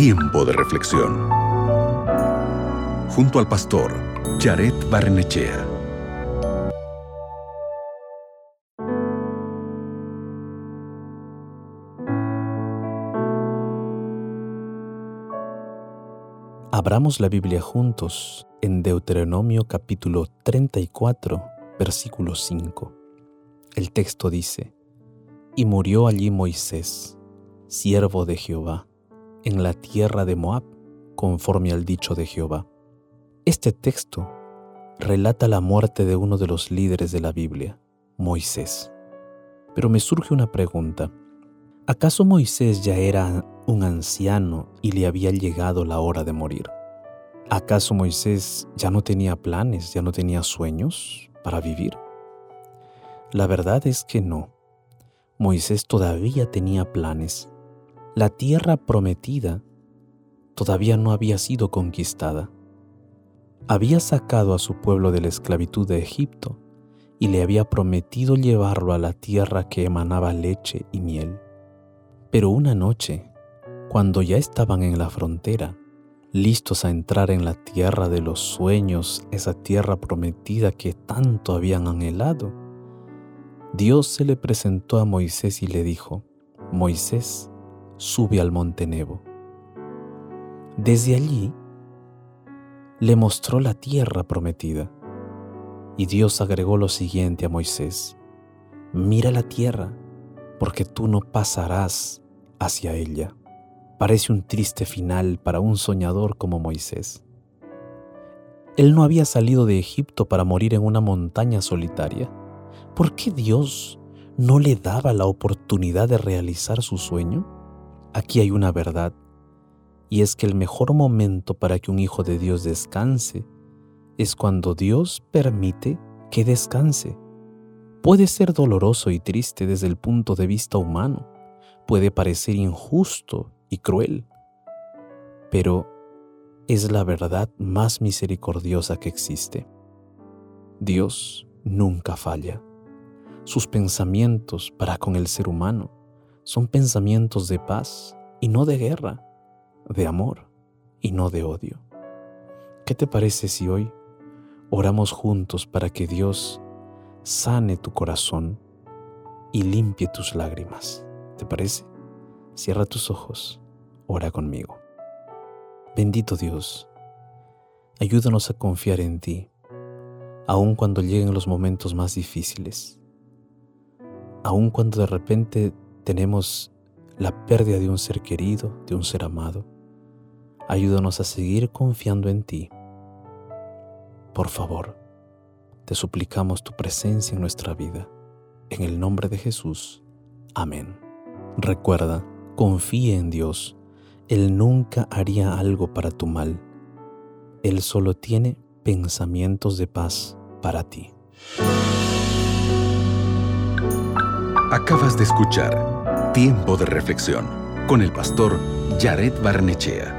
Tiempo de reflexión. Junto al pastor Jared Barnechea. Abramos la Biblia juntos en Deuteronomio capítulo 34, versículo 5. El texto dice, Y murió allí Moisés, siervo de Jehová, en la tierra de Moab, conforme al dicho de Jehová. Este texto relata la muerte de uno de los líderes de la Biblia, Moisés. Pero me surge una pregunta. ¿Acaso Moisés ya era un anciano y le había llegado la hora de morir? ¿Acaso Moisés ya no tenía planes, ya no tenía sueños para vivir? La verdad es que no. Moisés todavía tenía planes. La tierra prometida todavía no había sido conquistada. Había sacado a su pueblo de la esclavitud de Egipto y le había prometido llevarlo a la tierra que emanaba leche y miel. Pero una noche, cuando ya estaban en la frontera, listos a entrar en la tierra de los sueños, esa tierra prometida que tanto habían anhelado, Dios se le presentó a Moisés y le dijo, Moisés, sube al monte Nebo. Desde allí le mostró la tierra prometida. Y Dios agregó lo siguiente a Moisés, mira la tierra, porque tú no pasarás hacia ella. Parece un triste final para un soñador como Moisés. Él no había salido de Egipto para morir en una montaña solitaria. ¿Por qué Dios no le daba la oportunidad de realizar su sueño? Aquí hay una verdad, y es que el mejor momento para que un hijo de Dios descanse es cuando Dios permite que descanse. Puede ser doloroso y triste desde el punto de vista humano, puede parecer injusto y cruel, pero es la verdad más misericordiosa que existe. Dios nunca falla. Sus pensamientos para con el ser humano son pensamientos de paz y no de guerra, de amor y no de odio. ¿Qué te parece si hoy oramos juntos para que Dios sane tu corazón y limpie tus lágrimas? ¿Te parece? Cierra tus ojos, ora conmigo. Bendito Dios, ayúdanos a confiar en ti, aun cuando lleguen los momentos más difíciles, aun cuando de repente tenemos la pérdida de un ser querido, de un ser amado. Ayúdanos a seguir confiando en ti. Por favor, te suplicamos tu presencia en nuestra vida. En el nombre de Jesús. Amén. Recuerda, confíe en Dios. Él nunca haría algo para tu mal. Él solo tiene pensamientos de paz para ti. Acabas de escuchar Tiempo de Reflexión con el pastor Jared Barnechea.